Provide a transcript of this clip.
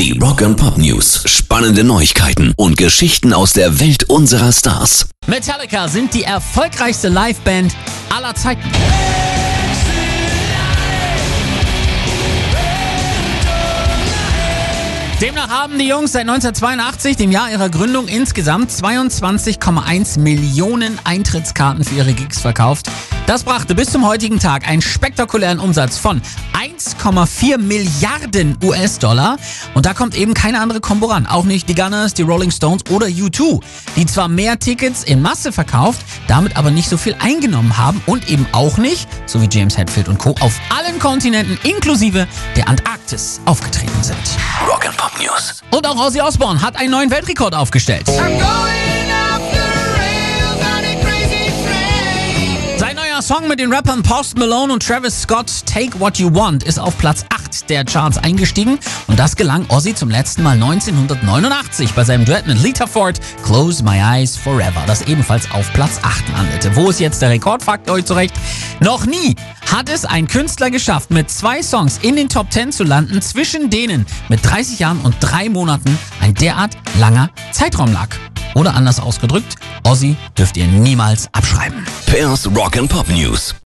Die Rock and Pop News. Spannende Neuigkeiten und Geschichten aus der Welt unserer Stars. Metallica sind die erfolgreichste Liveband aller Zeiten. Demnach haben die Jungs seit 1982, dem Jahr ihrer Gründung, insgesamt 22,1 Millionen Eintrittskarten für ihre Gigs verkauft. Das brachte bis zum heutigen Tag einen spektakulären Umsatz von 1,4 Milliarden US-Dollar. Und da kommt eben keine andere Kombo ran. Auch nicht die Gunners, die Rolling Stones oder U2, die zwar mehr Tickets in Masse verkauft, damit aber nicht so viel eingenommen haben und eben auch nicht, so wie James Hetfield und Co., auf allen Kontinenten inklusive der Antarktis aufgetreten sind. Rock and Pop News. Und auch Ozzy Osbourne hat einen neuen Weltrekord aufgestellt. Song mit den Rappern Post Malone und Travis Scott, Take What You Want, ist auf Platz 8 der Charts eingestiegen und das gelang Ozzy zum letzten Mal 1989 bei seinem Duett mit Lita Ford, Close My Eyes Forever, das ebenfalls auf Platz 8 landete. Wo ist jetzt der Rekord, fragt ihr euch zurecht. Noch nie hat es ein Künstler geschafft, mit zwei Songs in den Top 10 zu landen, zwischen denen mit 30 Jahren und drei Monaten ein derart langer Zeitraum lag. Oder anders ausgedrückt, Ozzy dürft ihr niemals abschreiben. Pairs Rock and Pop News.